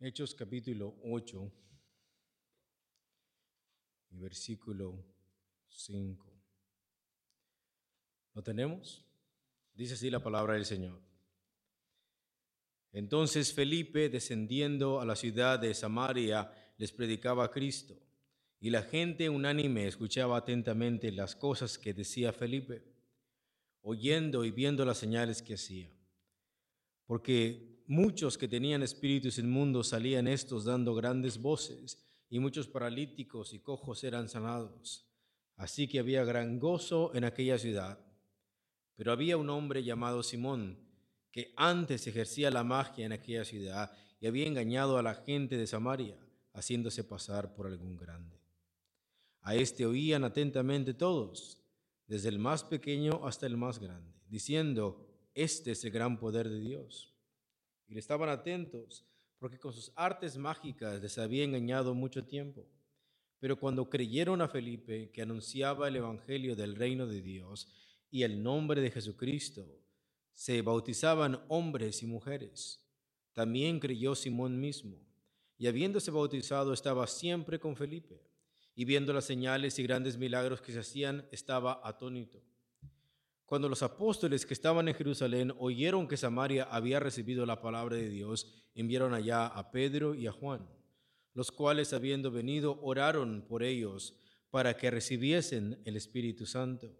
Hechos capítulo 8 y versículo 5. ¿Lo tenemos? Dice así la palabra del Señor. Entonces Felipe, descendiendo a la ciudad de Samaria, les predicaba a Cristo, y la gente unánime escuchaba atentamente las cosas que decía Felipe, oyendo y viendo las señales que hacía. Porque muchos que tenían espíritus inmundos salían estos dando grandes voces, y muchos paralíticos y cojos eran sanados. Así que había gran gozo en aquella ciudad. Pero había un hombre llamado Simón, que antes ejercía la magia en aquella ciudad y había engañado a la gente de Samaria, haciéndose pasar por algún grande. A este oían atentamente todos, desde el más pequeño hasta el más grande, diciendo, este es el gran poder de Dios. Y le estaban atentos, porque con sus artes mágicas les había engañado mucho tiempo. Pero cuando creyeron a Felipe, que anunciaba el Evangelio del reino de Dios, y el nombre de Jesucristo, se bautizaban hombres y mujeres. También creyó Simón mismo, y habiéndose bautizado estaba siempre con Felipe, y viendo las señales y grandes milagros que se hacían, estaba atónito. Cuando los apóstoles que estaban en Jerusalén oyeron que Samaria había recibido la palabra de Dios, enviaron allá a Pedro y a Juan, los cuales habiendo venido oraron por ellos para que recibiesen el Espíritu Santo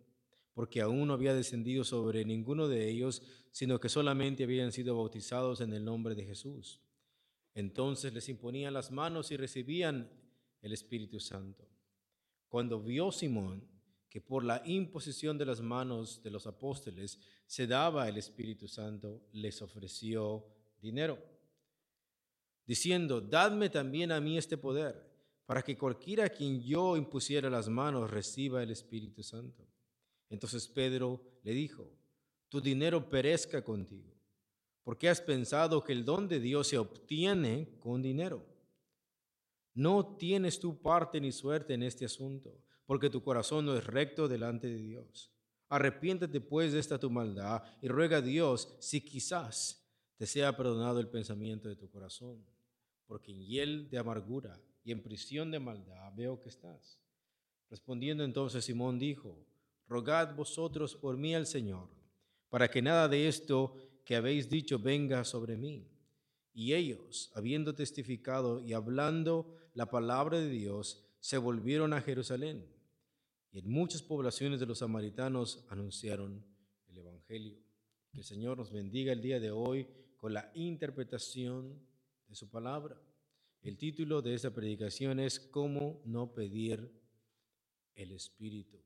porque aún no había descendido sobre ninguno de ellos, sino que solamente habían sido bautizados en el nombre de Jesús. Entonces les imponían las manos y recibían el Espíritu Santo. Cuando vio Simón que por la imposición de las manos de los apóstoles se daba el Espíritu Santo, les ofreció dinero, diciendo, dadme también a mí este poder, para que cualquiera a quien yo impusiera las manos reciba el Espíritu Santo. Entonces Pedro le dijo, tu dinero perezca contigo, porque has pensado que el don de Dios se obtiene con dinero. No tienes tu parte ni suerte en este asunto, porque tu corazón no es recto delante de Dios. Arrepiéntete pues de esta tu maldad y ruega a Dios si quizás te sea perdonado el pensamiento de tu corazón, porque en hiel de amargura y en prisión de maldad veo que estás. Respondiendo entonces Simón dijo, rogad vosotros por mí al Señor, para que nada de esto que habéis dicho venga sobre mí. Y ellos, habiendo testificado y hablando la palabra de Dios, se volvieron a Jerusalén. Y en muchas poblaciones de los samaritanos anunciaron el Evangelio. Que el Señor nos bendiga el día de hoy con la interpretación de su palabra. El título de esta predicación es ¿Cómo no pedir el Espíritu?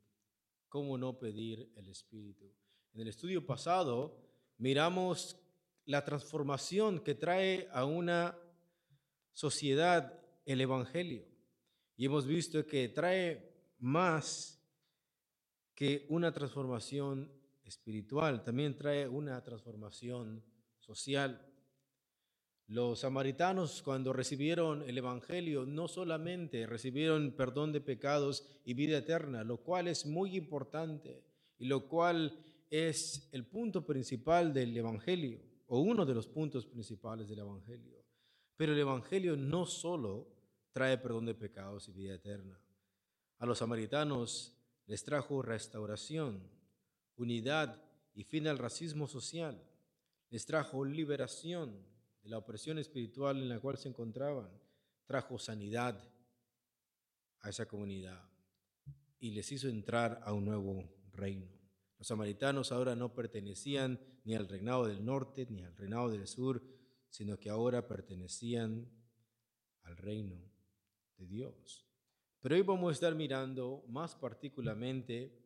¿Cómo no pedir el Espíritu? En el estudio pasado miramos la transformación que trae a una sociedad el Evangelio. Y hemos visto que trae más que una transformación espiritual, también trae una transformación social. Los samaritanos cuando recibieron el Evangelio no solamente recibieron perdón de pecados y vida eterna, lo cual es muy importante y lo cual es el punto principal del Evangelio o uno de los puntos principales del Evangelio. Pero el Evangelio no solo trae perdón de pecados y vida eterna. A los samaritanos les trajo restauración, unidad y fin al racismo social. Les trajo liberación la opresión espiritual en la cual se encontraban, trajo sanidad a esa comunidad y les hizo entrar a un nuevo reino. Los samaritanos ahora no pertenecían ni al reinado del norte ni al reinado del sur, sino que ahora pertenecían al reino de Dios. Pero hoy vamos a estar mirando más particularmente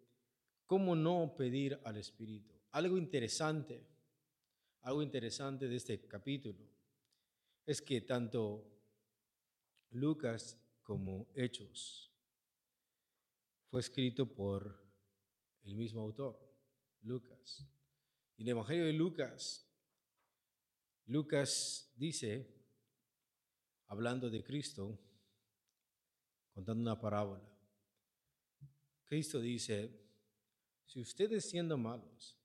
cómo no pedir al Espíritu. Algo interesante algo interesante de este capítulo es que tanto Lucas como Hechos fue escrito por el mismo autor, Lucas. En el Evangelio de Lucas, Lucas dice, hablando de Cristo, contando una parábola. Cristo dice, si ustedes siendo malos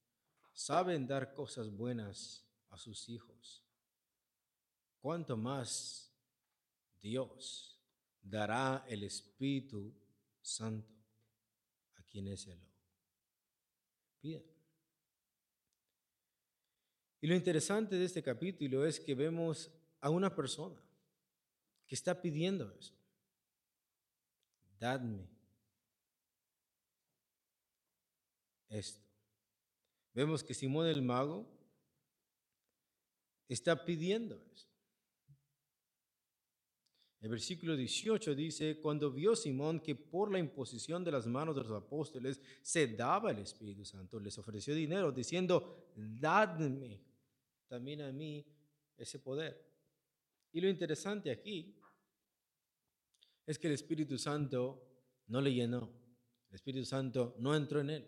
saben dar cosas buenas a sus hijos, ¿cuánto más Dios dará el Espíritu Santo a quienes se lo Y lo interesante de este capítulo es que vemos a una persona que está pidiendo eso. Dadme esto. Vemos que Simón el mago está pidiendo eso. El versículo 18 dice, cuando vio Simón que por la imposición de las manos de los apóstoles se daba el Espíritu Santo, les ofreció dinero diciendo, dadme también a mí ese poder. Y lo interesante aquí es que el Espíritu Santo no le llenó, el Espíritu Santo no entró en él.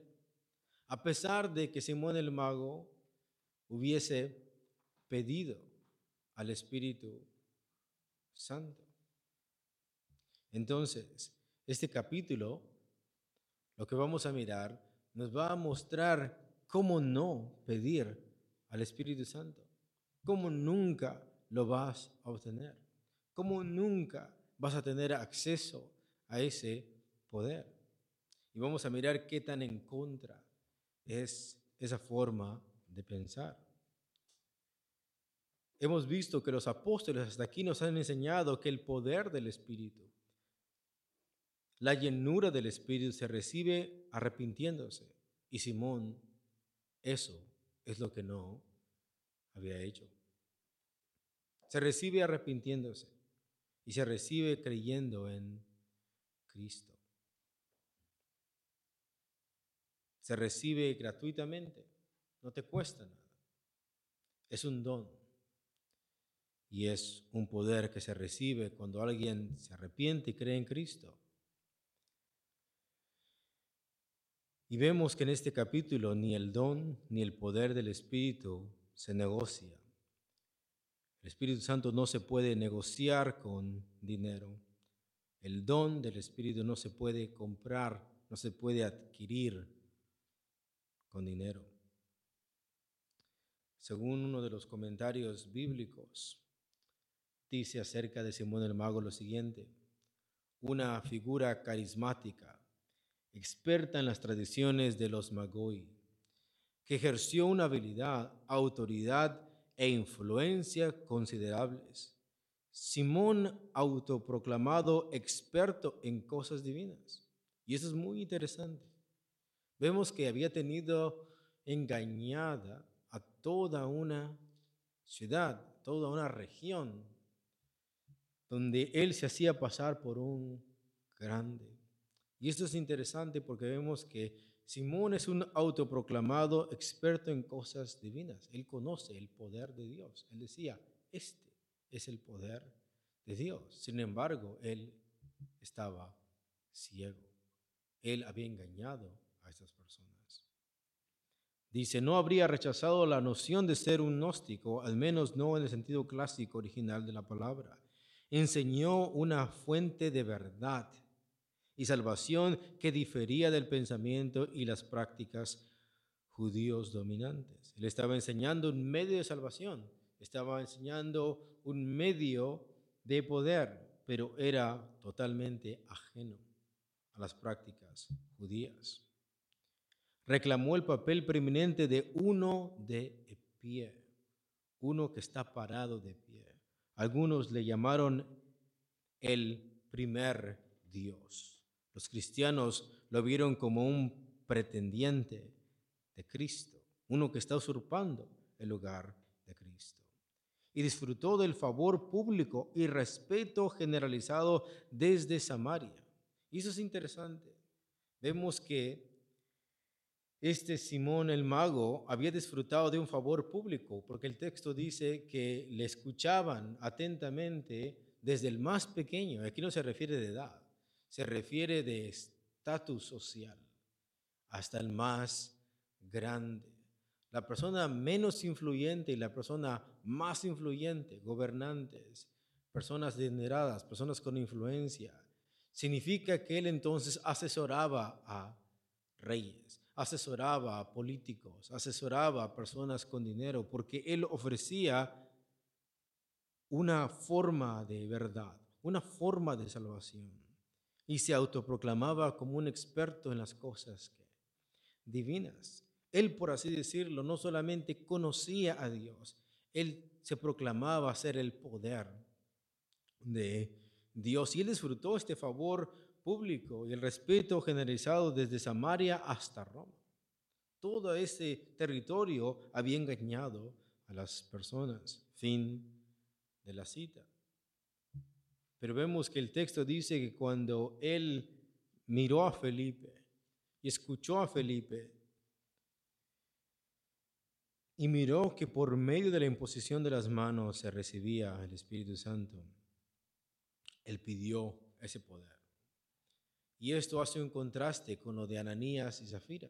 A pesar de que Simón el mago hubiese pedido al Espíritu Santo. Entonces, este capítulo, lo que vamos a mirar, nos va a mostrar cómo no pedir al Espíritu Santo, cómo nunca lo vas a obtener, cómo nunca vas a tener acceso a ese poder. Y vamos a mirar qué tan en contra es esa forma de pensar. Hemos visto que los apóstoles hasta aquí nos han enseñado que el poder del Espíritu, la llenura del Espíritu se recibe arrepintiéndose. Y Simón, eso es lo que no había hecho. Se recibe arrepintiéndose y se recibe creyendo en Cristo. Se recibe gratuitamente, no te cuesta nada. Es un don y es un poder que se recibe cuando alguien se arrepiente y cree en Cristo. Y vemos que en este capítulo ni el don ni el poder del Espíritu se negocia. El Espíritu Santo no se puede negociar con dinero. El don del Espíritu no se puede comprar, no se puede adquirir con dinero. Según uno de los comentarios bíblicos, dice acerca de Simón el Mago lo siguiente, una figura carismática, experta en las tradiciones de los Magoi, que ejerció una habilidad, autoridad e influencia considerables. Simón autoproclamado experto en cosas divinas. Y eso es muy interesante. Vemos que había tenido engañada a toda una ciudad, toda una región donde él se hacía pasar por un grande. Y esto es interesante porque vemos que Simón es un autoproclamado experto en cosas divinas. Él conoce el poder de Dios. Él decía, este es el poder de Dios. Sin embargo, él estaba ciego. Él había engañado a estas personas. Dice, no habría rechazado la noción de ser un gnóstico, al menos no en el sentido clásico original de la palabra enseñó una fuente de verdad y salvación que difería del pensamiento y las prácticas judíos dominantes. Él estaba enseñando un medio de salvación, estaba enseñando un medio de poder, pero era totalmente ajeno a las prácticas judías. Reclamó el papel preeminente de uno de pie, uno que está parado de pie. Algunos le llamaron el primer Dios. Los cristianos lo vieron como un pretendiente de Cristo, uno que está usurpando el lugar de Cristo. Y disfrutó del favor público y respeto generalizado desde Samaria. Y eso es interesante. Vemos que este Simón el mago había disfrutado de un favor público, porque el texto dice que le escuchaban atentamente desde el más pequeño, aquí no se refiere de edad, se refiere de estatus social, hasta el más grande. La persona menos influyente y la persona más influyente, gobernantes, personas adineradas, personas con influencia, Significa que él entonces asesoraba a reyes, asesoraba a políticos, asesoraba a personas con dinero, porque él ofrecía una forma de verdad, una forma de salvación, y se autoproclamaba como un experto en las cosas divinas. Él, por así decirlo, no solamente conocía a Dios, él se proclamaba ser el poder de Dios y él disfrutó este favor público y el respeto generalizado desde Samaria hasta Roma. Todo ese territorio había engañado a las personas. Fin de la cita. Pero vemos que el texto dice que cuando él miró a Felipe y escuchó a Felipe y miró que por medio de la imposición de las manos se recibía el Espíritu Santo, él pidió ese poder. Y esto hace un contraste con lo de Ananías y Zafira.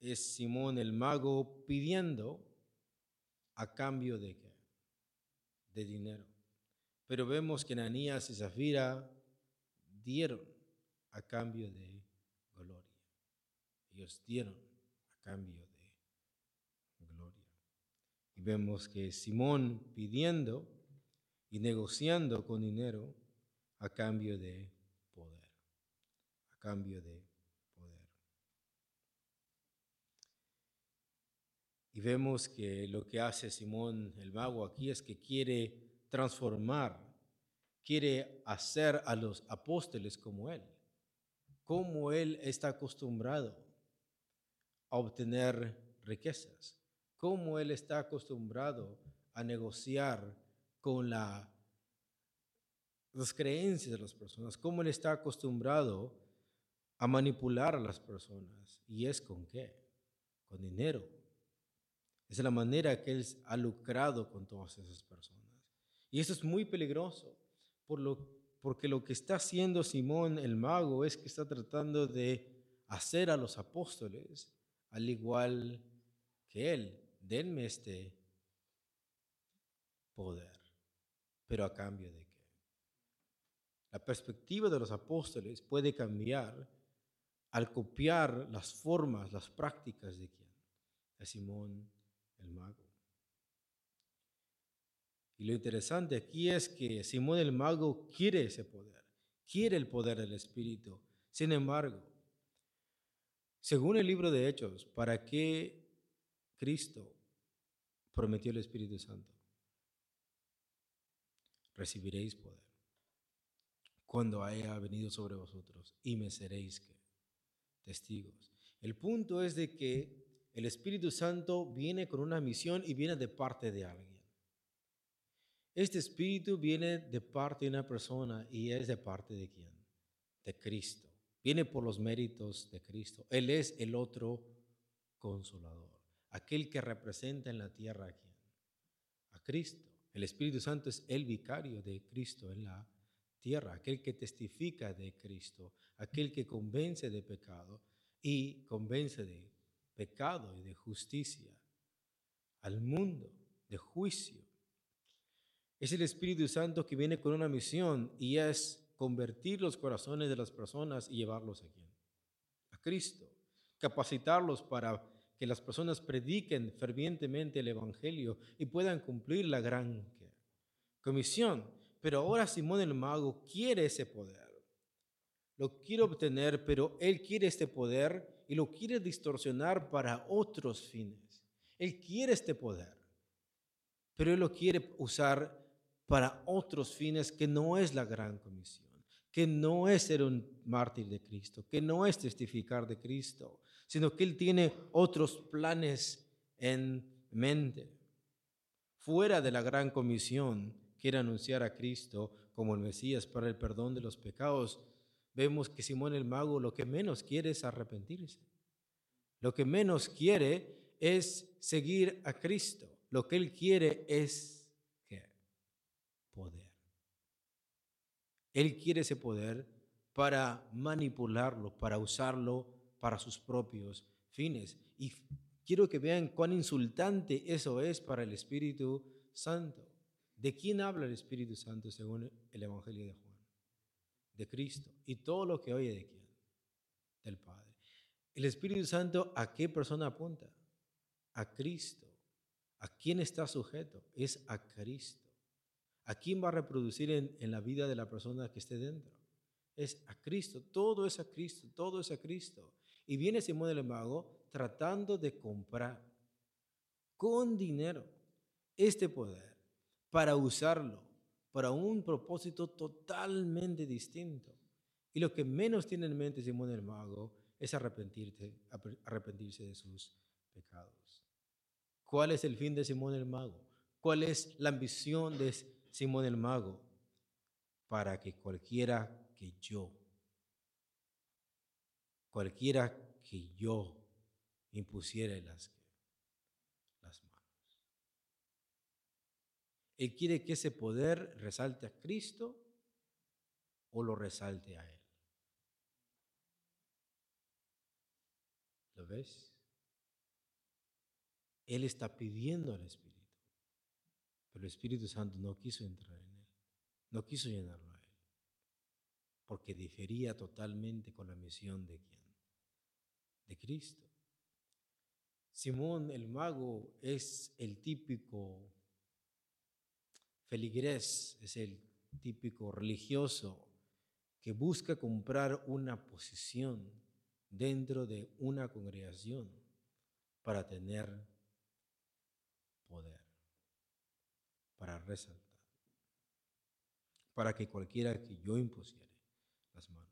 Es Simón el mago pidiendo a cambio de qué? De dinero. Pero vemos que Ananías y Zafira dieron a cambio de gloria. Ellos dieron a cambio de gloria. Y vemos que Simón pidiendo y negociando con dinero a cambio de poder, a cambio de poder. Y vemos que lo que hace Simón el mago aquí es que quiere transformar, quiere hacer a los apóstoles como él, como él está acostumbrado a obtener riquezas, como él está acostumbrado a negociar con la, las creencias de las personas, cómo él está acostumbrado a manipular a las personas. ¿Y es con qué? Con dinero. Es la manera que él ha lucrado con todas esas personas. Y eso es muy peligroso, por lo, porque lo que está haciendo Simón el mago es que está tratando de hacer a los apóstoles al igual que él. Denme este poder. Pero a cambio de qué? La perspectiva de los apóstoles puede cambiar al copiar las formas, las prácticas de quién? De Simón el mago. Y lo interesante aquí es que Simón el mago quiere ese poder, quiere el poder del Espíritu. Sin embargo, según el libro de Hechos, ¿para qué Cristo prometió el Espíritu Santo? recibiréis poder cuando haya venido sobre vosotros y me seréis testigos. El punto es de que el Espíritu Santo viene con una misión y viene de parte de alguien. Este Espíritu viene de parte de una persona y es de parte de quién? De Cristo. Viene por los méritos de Cristo. Él es el otro consolador, aquel que representa en la tierra a quién? A Cristo. El Espíritu Santo es el vicario de Cristo en la tierra, aquel que testifica de Cristo, aquel que convence de pecado y convence de pecado y de justicia al mundo, de juicio. Es el Espíritu Santo que viene con una misión y es convertir los corazones de las personas y llevarlos a Cristo. Capacitarlos para que las personas prediquen fervientemente el Evangelio y puedan cumplir la gran comisión. Pero ahora Simón el mago quiere ese poder. Lo quiere obtener, pero él quiere este poder y lo quiere distorsionar para otros fines. Él quiere este poder, pero él lo quiere usar para otros fines que no es la gran comisión, que no es ser un mártir de Cristo, que no es testificar de Cristo, sino que Él tiene otros planes en mente. Fuera de la gran comisión, quiere anunciar a Cristo como el Mesías para el perdón de los pecados. Vemos que Simón el mago lo que menos quiere es arrepentirse. Lo que menos quiere es seguir a Cristo. Lo que él quiere es. Él quiere ese poder para manipularlo, para usarlo para sus propios fines. Y quiero que vean cuán insultante eso es para el Espíritu Santo. ¿De quién habla el Espíritu Santo según el Evangelio de Juan? de Cristo. Y todo lo que oye de quién? Del Padre. El Espíritu Santo, ¿a qué persona apunta? A Cristo. ¿A quién está sujeto? Es a Cristo. ¿A quién va a reproducir en, la vida de la persona que esté dentro? Es a Cristo. Todo es a Cristo. Todo es a Cristo. Y viene Simón el Mago tratando de comprar con dinero este poder para usarlo para un propósito totalmente distinto. Y lo que menos tiene en mente Simón el Mago es arrepentirse, arrepentirse de sus pecados. ¿Cuál es el fin de Simón el Mago? ¿Cuál es la ambición de Simón el Mago? Para que cualquiera que yo, cualquiera que yo impusiera las, las manos. Él quiere que ese poder resalte a Cristo o lo resalte a Él. ¿Lo ves? Él está pidiendo al Espíritu, pero el Espíritu Santo no quiso entrar en Él, no quiso llenarlo a Él, porque difería totalmente con la misión de quién? De Cristo. Simón el mago es el típico feligrés, es el típico religioso que busca comprar una posición dentro de una congregación para tener poder, para resaltar, para que cualquiera que yo impusiere las manos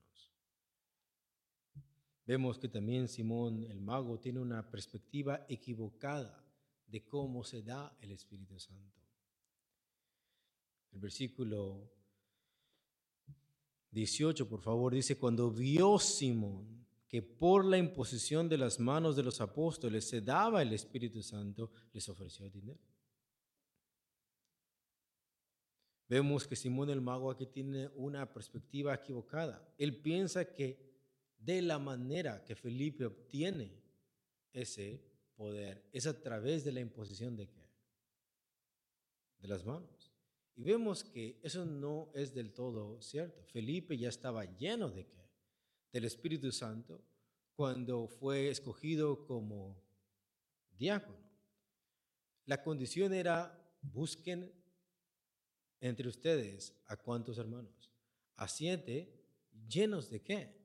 Vemos que también Simón el mago tiene una perspectiva equivocada de cómo se da el Espíritu Santo. El versículo 18, por favor, dice, cuando vio Simón que por la imposición de las manos de los apóstoles se daba el Espíritu Santo, les ofreció dinero. Vemos que Simón el mago aquí tiene una perspectiva equivocada. Él piensa que de la manera que Felipe obtiene ese poder. Es a través de la imposición de qué? De las manos. Y vemos que eso no es del todo cierto. Felipe ya estaba lleno de qué? Del Espíritu Santo cuando fue escogido como diácono. La condición era, busquen entre ustedes a cuántos hermanos? A siete, llenos de qué?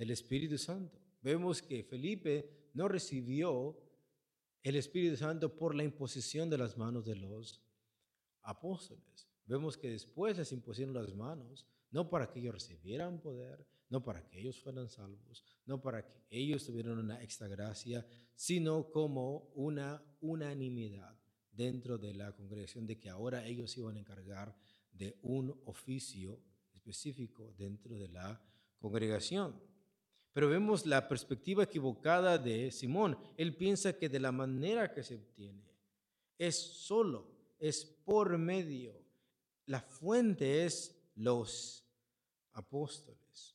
del Espíritu Santo. Vemos que Felipe no recibió el Espíritu Santo por la imposición de las manos de los apóstoles. Vemos que después les impusieron las manos, no para que ellos recibieran poder, no para que ellos fueran salvos, no para que ellos tuvieran una extra gracia, sino como una unanimidad dentro de la congregación de que ahora ellos iban a encargar de un oficio específico dentro de la congregación. Pero vemos la perspectiva equivocada de Simón. Él piensa que de la manera que se obtiene es solo, es por medio. La fuente es los apóstoles.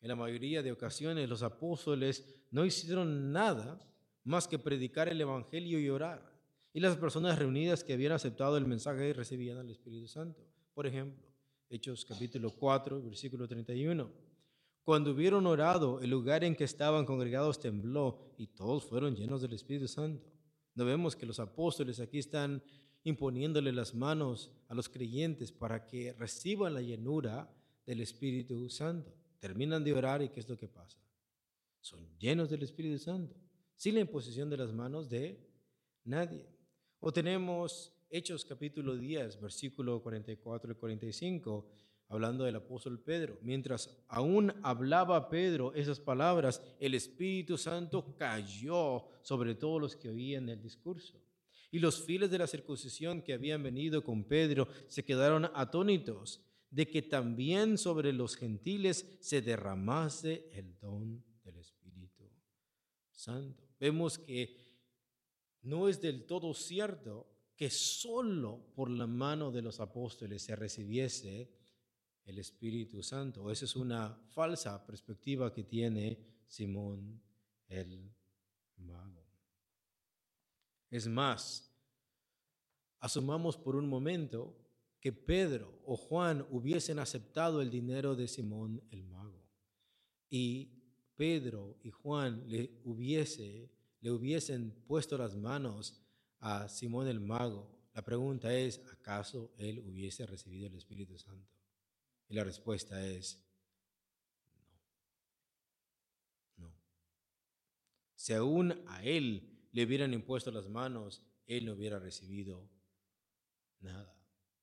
En la mayoría de ocasiones los apóstoles no hicieron nada más que predicar el Evangelio y orar. Y las personas reunidas que habían aceptado el mensaje recibían al Espíritu Santo. Por ejemplo, Hechos capítulo 4, versículo 31. Cuando hubieron orado, el lugar en que estaban congregados tembló y todos fueron llenos del Espíritu Santo. No vemos que los apóstoles aquí están imponiéndole las manos a los creyentes para que reciban la llenura del Espíritu Santo. Terminan de orar y ¿qué es lo que pasa? Son llenos del Espíritu Santo, sin la imposición de las manos de nadie. O tenemos Hechos capítulo 10, versículo 44 y 45 hablando del apóstol Pedro. Mientras aún hablaba Pedro esas palabras, el Espíritu Santo cayó sobre todos los que oían el discurso. Y los fieles de la circuncisión que habían venido con Pedro se quedaron atónitos de que también sobre los gentiles se derramase el don del Espíritu Santo. Vemos que no es del todo cierto que solo por la mano de los apóstoles se recibiese el Espíritu Santo. Esa es una falsa perspectiva que tiene Simón el mago. Es más, asumamos por un momento que Pedro o Juan hubiesen aceptado el dinero de Simón el mago y Pedro y Juan le, hubiese, le hubiesen puesto las manos a Simón el mago, la pregunta es, ¿acaso él hubiese recibido el Espíritu Santo? Y la respuesta es, no. No. Si aún a él le hubieran impuesto las manos, él no hubiera recibido nada.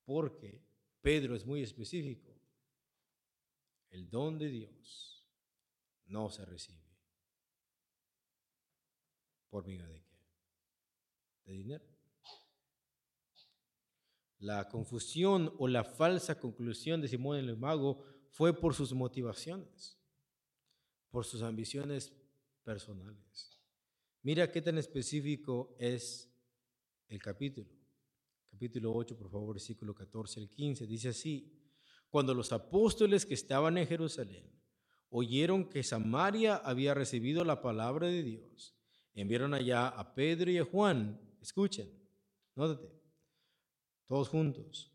Porque Pedro es muy específico. El don de Dios no se recibe. ¿Por medio de qué? De dinero. La confusión o la falsa conclusión de Simón el mago fue por sus motivaciones, por sus ambiciones personales. Mira qué tan específico es el capítulo. Capítulo 8, por favor, versículo 14 al 15. Dice así, cuando los apóstoles que estaban en Jerusalén oyeron que Samaria había recibido la palabra de Dios, enviaron allá a Pedro y a Juan. Escuchen, nótate todos juntos,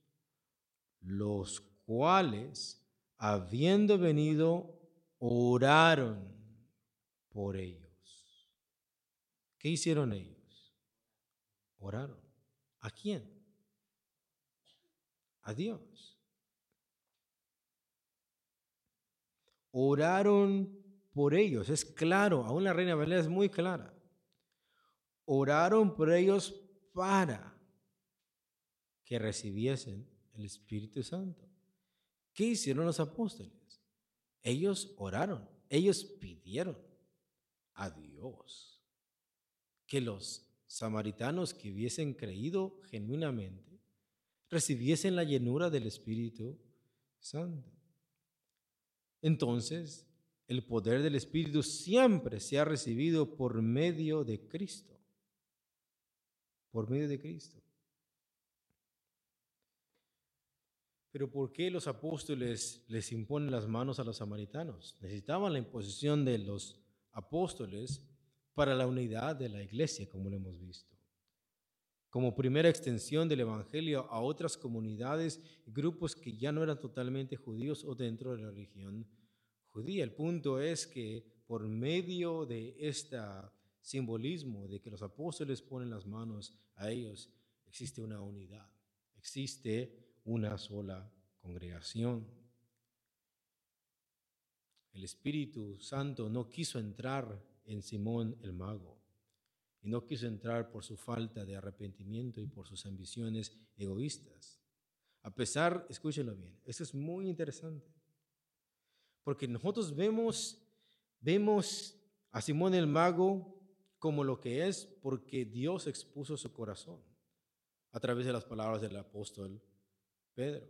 los cuales, habiendo venido, oraron por ellos. ¿Qué hicieron ellos? Oraron. ¿A quién? A Dios. Oraron por ellos. Es claro, aún la reina Valera es muy clara. Oraron por ellos para que recibiesen el Espíritu Santo. ¿Qué hicieron los apóstoles? Ellos oraron, ellos pidieron a Dios que los samaritanos que hubiesen creído genuinamente recibiesen la llenura del Espíritu Santo. Entonces, el poder del Espíritu siempre se ha recibido por medio de Cristo. Por medio de Cristo. Pero ¿por qué los apóstoles les imponen las manos a los samaritanos? Necesitaban la imposición de los apóstoles para la unidad de la iglesia, como lo hemos visto. Como primera extensión del Evangelio a otras comunidades y grupos que ya no eran totalmente judíos o dentro de la religión judía. El punto es que por medio de este simbolismo de que los apóstoles ponen las manos a ellos, existe una unidad, existe una sola congregación. El Espíritu Santo no quiso entrar en Simón el mago y no quiso entrar por su falta de arrepentimiento y por sus ambiciones egoístas. A pesar, escúchenlo bien, esto es muy interesante, porque nosotros vemos, vemos a Simón el mago como lo que es porque Dios expuso su corazón a través de las palabras del apóstol Pedro.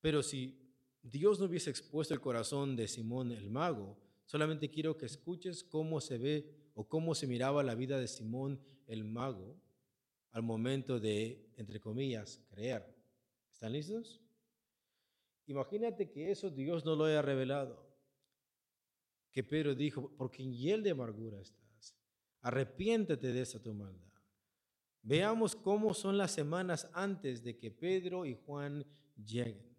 Pero si Dios no hubiese expuesto el corazón de Simón el mago, solamente quiero que escuches cómo se ve o cómo se miraba la vida de Simón el mago al momento de, entre comillas, creer. ¿Están listos? Imagínate que eso Dios no lo haya revelado. Que Pedro dijo, porque en hiel de amargura estás. Arrepiéntete de esa tu maldad. Veamos cómo son las semanas antes de que Pedro y Juan lleguen.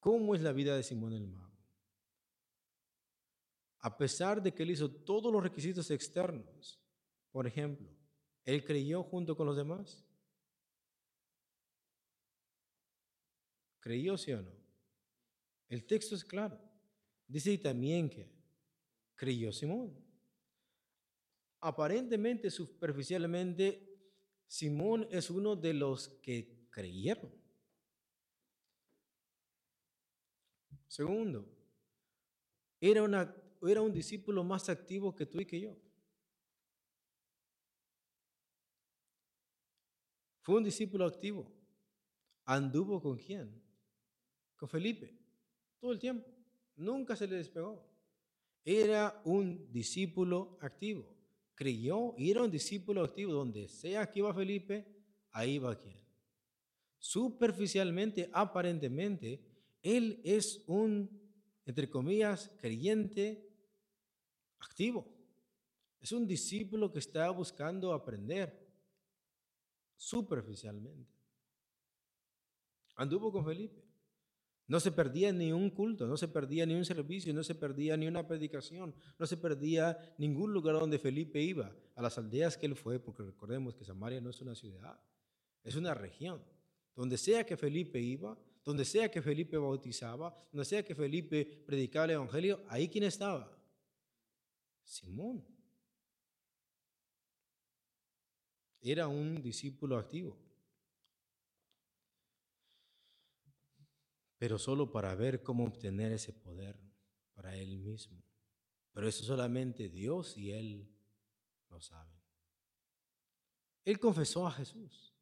¿Cómo es la vida de Simón el Mago? A pesar de que él hizo todos los requisitos externos, por ejemplo, ¿él creyó junto con los demás? ¿Creyó sí o no? El texto es claro. Dice también que creyó Simón. Aparentemente, superficialmente, Simón es uno de los que creyeron. Segundo, era, una, era un discípulo más activo que tú y que yo. Fue un discípulo activo. ¿Anduvo con quién? Con Felipe. Todo el tiempo. Nunca se le despegó. Era un discípulo activo creyó y era un discípulo activo. Donde sea que iba Felipe, ahí va quien. Superficialmente, aparentemente, él es un, entre comillas, creyente activo. Es un discípulo que está buscando aprender superficialmente. Anduvo con Felipe. No se perdía ni un culto, no se perdía ni un servicio, no se perdía ni una predicación, no se perdía ningún lugar donde Felipe iba, a las aldeas que él fue, porque recordemos que Samaria no es una ciudad, es una región. Donde sea que Felipe iba, donde sea que Felipe bautizaba, donde sea que Felipe predicaba el Evangelio, ahí quién estaba? Simón. Era un discípulo activo. Pero solo para ver cómo obtener ese poder para él mismo. Pero eso solamente Dios y él lo saben. Él confesó a Jesús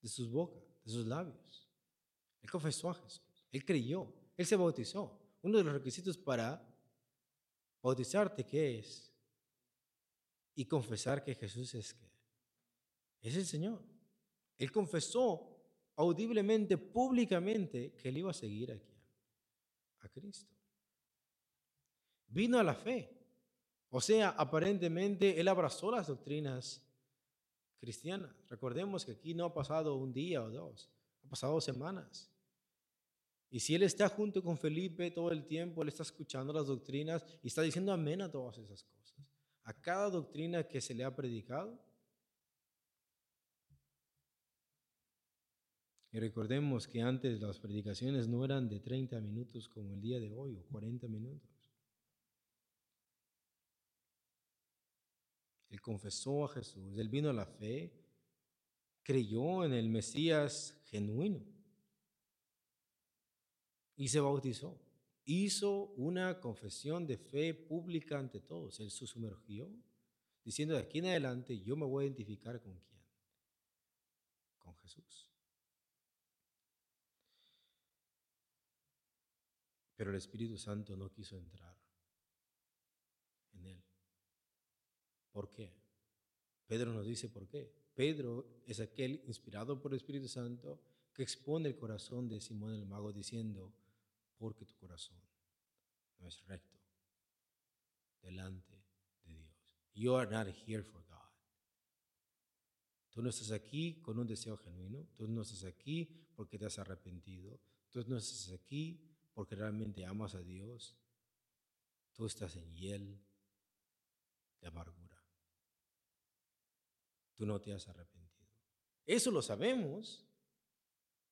de sus bocas, de sus labios. Él confesó a Jesús. Él creyó. Él se bautizó. Uno de los requisitos para bautizarte, ¿qué es? Y confesar que Jesús es que es el Señor. Él confesó audiblemente, públicamente, que él iba a seguir aquí, a Cristo. Vino a la fe. O sea, aparentemente él abrazó las doctrinas cristianas. Recordemos que aquí no ha pasado un día o dos, ha pasado semanas. Y si él está junto con Felipe todo el tiempo, él está escuchando las doctrinas y está diciendo amén a todas esas cosas. A cada doctrina que se le ha predicado, Y recordemos que antes las predicaciones no eran de 30 minutos como el día de hoy o 40 minutos. Él confesó a Jesús, él vino a la fe, creyó en el Mesías genuino y se bautizó. Hizo una confesión de fe pública ante todos. Él se sumergió diciendo de aquí en adelante yo me voy a identificar con quién. Con Jesús. Pero el Espíritu Santo no quiso entrar en él. ¿Por qué? Pedro nos dice por qué. Pedro es aquel inspirado por el Espíritu Santo que expone el corazón de Simón el mago diciendo, porque tu corazón no es recto delante de Dios. You are not here for God. Tú no estás aquí con un deseo genuino, tú no estás aquí porque te has arrepentido, tú no estás aquí porque realmente amas a Dios, tú estás en hiel de amargura. Tú no te has arrepentido. Eso lo sabemos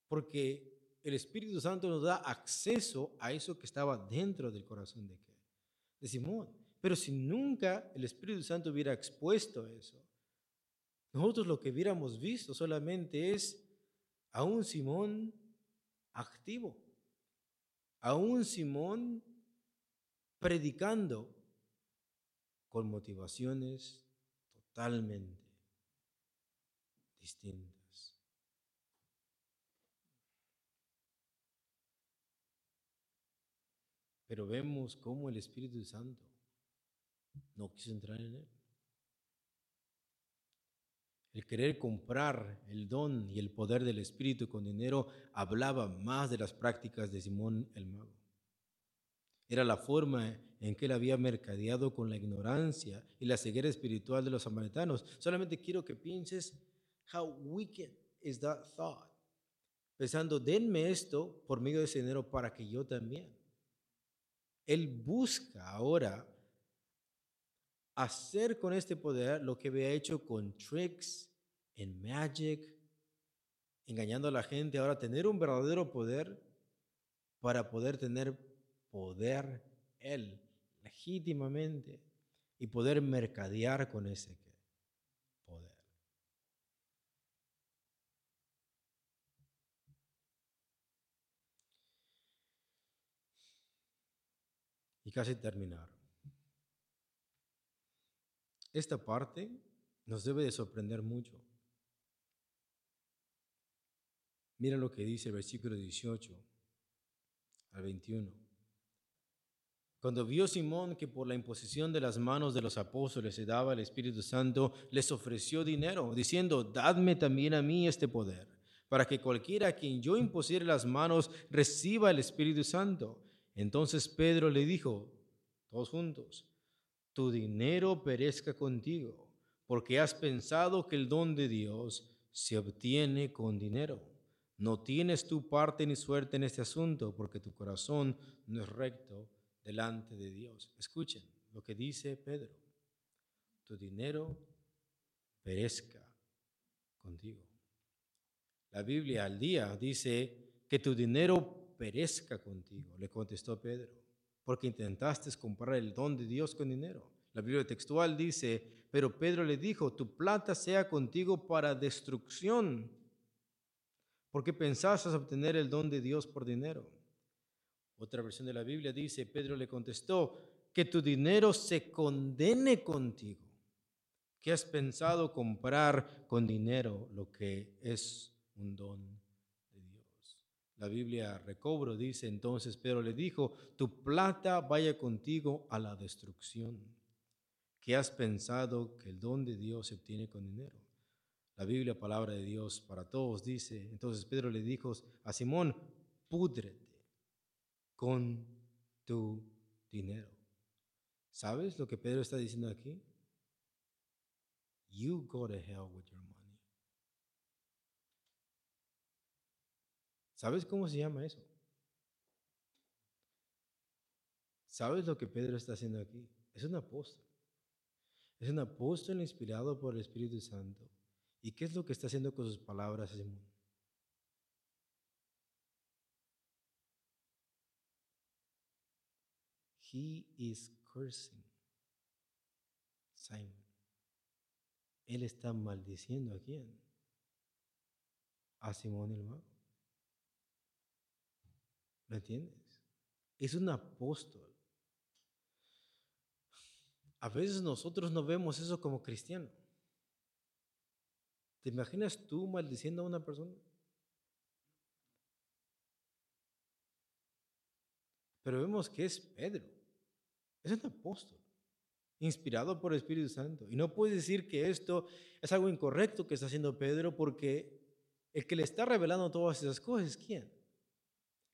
porque el Espíritu Santo nos da acceso a eso que estaba dentro del corazón de, Simón. Pero si nunca el Espíritu Santo hubiera expuesto eso, nosotros lo que hubiéramos visto solamente es a un Simón activo un Simón predicando con motivaciones totalmente distintas. Pero vemos cómo el Espíritu Santo no quiso entrar en él. El querer comprar el don y el poder del Espíritu con dinero hablaba más de las prácticas de Simón el mago. Era la forma en que él había mercadeado con la ignorancia y la ceguera espiritual de los samaritanos. Solamente quiero que pienses how wicked is that thought. Pensando, denme esto por medio de ese dinero para que yo también. Él busca ahora hacer con este poder lo que había hecho con tricks, en magic, engañando a la gente, ahora tener un verdadero poder para poder tener poder él legítimamente y poder mercadear con ese poder. Y casi terminar. Esta parte nos debe de sorprender mucho. Mira lo que dice el versículo 18 al 21. Cuando vio Simón que por la imposición de las manos de los apóstoles se daba el Espíritu Santo, les ofreció dinero, diciendo, dadme también a mí este poder, para que cualquiera a quien yo impusiere las manos reciba el Espíritu Santo. Entonces Pedro le dijo, todos juntos, tu dinero perezca contigo, porque has pensado que el don de Dios se obtiene con dinero. No tienes tu parte ni suerte en este asunto, porque tu corazón no es recto delante de Dios. Escuchen lo que dice Pedro. Tu dinero perezca contigo. La Biblia al día dice que tu dinero perezca contigo, le contestó Pedro, porque intentaste comprar el don de Dios con dinero. La Biblia textual dice, pero Pedro le dijo, tu plata sea contigo para destrucción, porque pensaste obtener el don de Dios por dinero. Otra versión de la Biblia dice, Pedro le contestó, que tu dinero se condene contigo, que has pensado comprar con dinero lo que es un don. La Biblia recobro dice entonces, pero le dijo, tu plata vaya contigo a la destrucción. ¿Qué has pensado que el don de Dios se obtiene con dinero? La Biblia, palabra de Dios para todos, dice, entonces Pedro le dijo a Simón, púdrete con tu dinero. ¿Sabes lo que Pedro está diciendo aquí? You go to hell with your money. ¿Sabes cómo se llama eso? ¿Sabes lo que Pedro está haciendo aquí? Es un apóstol. Es un apóstol inspirado por el Espíritu Santo. ¿Y qué es lo que está haciendo con sus palabras Simón? He is cursing Simon. Él está maldiciendo a quién? A Simón el mago. ¿Me entiendes? Es un apóstol. A veces nosotros no vemos eso como cristiano. ¿Te imaginas tú maldiciendo a una persona? Pero vemos que es Pedro. Es un apóstol, inspirado por el Espíritu Santo. Y no puedes decir que esto es algo incorrecto que está haciendo Pedro porque el que le está revelando todas esas cosas es quién?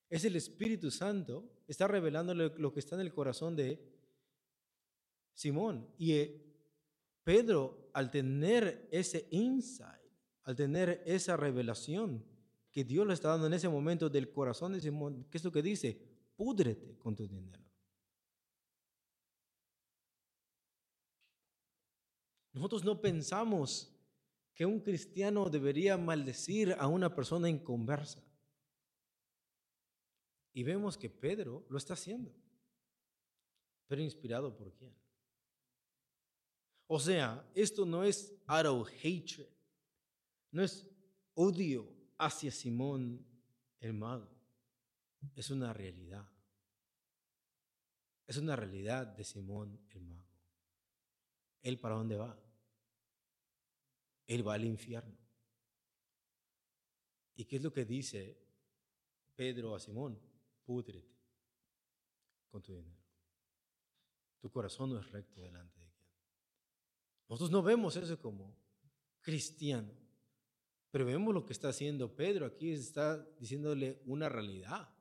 Es el Espíritu Santo, está revelándole lo que está en el corazón de Simón. Y eh, Pedro, al tener ese insight, al tener esa revelación que Dios le está dando en ese momento del corazón de Simón, ¿qué es lo que dice? Púdrete con tu dinero. Nosotros no pensamos que un cristiano debería maldecir a una persona inconversa. Y vemos que Pedro lo está haciendo. Pero inspirado por quién? O sea, esto no es out of hatred. No es odio hacia Simón el mago. Es una realidad. Es una realidad de Simón el mago. ¿Él para dónde va? Él va al infierno. ¿Y qué es lo que dice Pedro a Simón? Púdrete con tu dinero. Tu corazón no es recto delante de quien. Nosotros no vemos eso como cristiano, pero vemos lo que está haciendo Pedro. Aquí está diciéndole una realidad.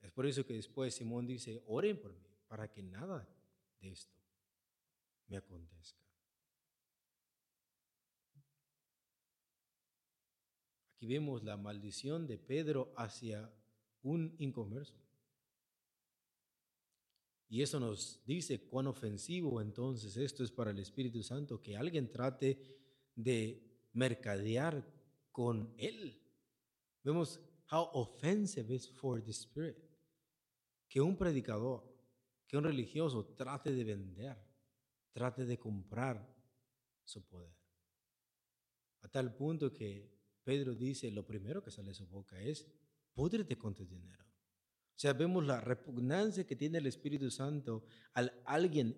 Es por eso que después Simón dice, oren por mí, para que nada de esto me acontezca. Aquí vemos la maldición de Pedro hacia un inconverso. Y eso nos dice cuán ofensivo entonces esto es para el Espíritu Santo, que alguien trate de mercadear con Él. Vemos how offensive is for the Spirit. Que un predicador, que un religioso trate de vender, trate de comprar su poder. A tal punto que Pedro dice, lo primero que sale de su boca es, púdrete con tu dinero. O sea, vemos la repugnancia que tiene el Espíritu Santo al alguien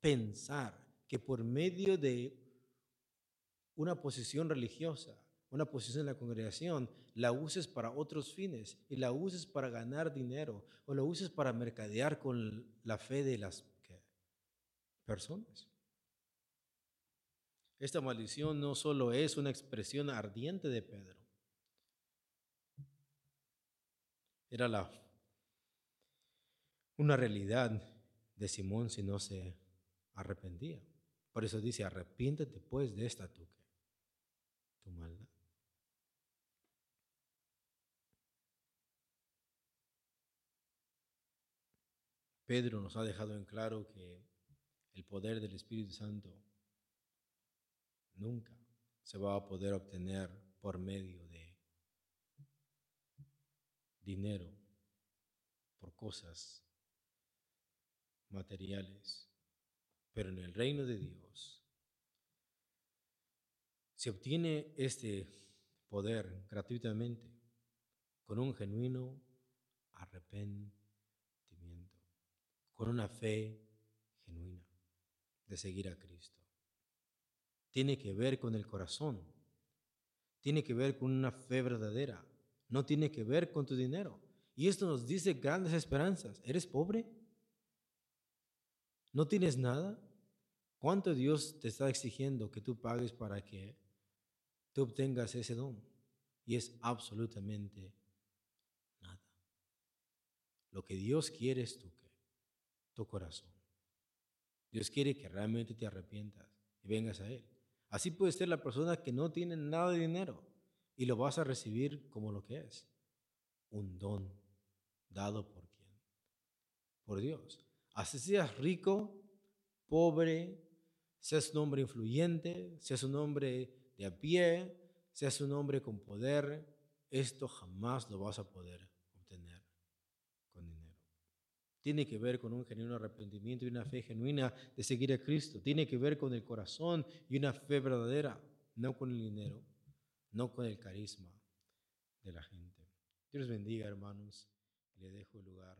pensar que por medio de una posición religiosa, una posición en la congregación, la uses para otros fines y la uses para ganar dinero o la uses para mercadear con la fe de las personas. Esta maldición no solo es una expresión ardiente de Pedro, Era la, una realidad de Simón si no se arrepentía. Por eso dice, arrepiéntete pues de esta tu, tu maldad. Pedro nos ha dejado en claro que el poder del Espíritu Santo nunca se va a poder obtener por medio de dinero, por cosas materiales. Pero en el reino de Dios se obtiene este poder gratuitamente con un genuino arrepentimiento, con una fe genuina de seguir a Cristo. Tiene que ver con el corazón, tiene que ver con una fe verdadera, no tiene que ver con tu dinero. Y esto nos dice grandes esperanzas. ¿Eres pobre? ¿No tienes nada? ¿Cuánto Dios te está exigiendo que tú pagues para que tú obtengas ese don? Y es absolutamente nada. Lo que Dios quiere es tu, tu corazón. Dios quiere que realmente te arrepientas y vengas a Él. Así puede ser la persona que no tiene nada de dinero y lo vas a recibir como lo que es, un don dado por quién? Por Dios. Así seas rico, pobre, seas un hombre influyente, seas un hombre de a pie, seas un hombre con poder, esto jamás lo vas a poder obtener con dinero. Tiene que ver con un genuino arrepentimiento y una fe genuina de seguir a Cristo. Tiene que ver con el corazón y una fe verdadera, no con el dinero, no con el carisma de la gente. Dios bendiga, hermanos. Le dejo el lugar.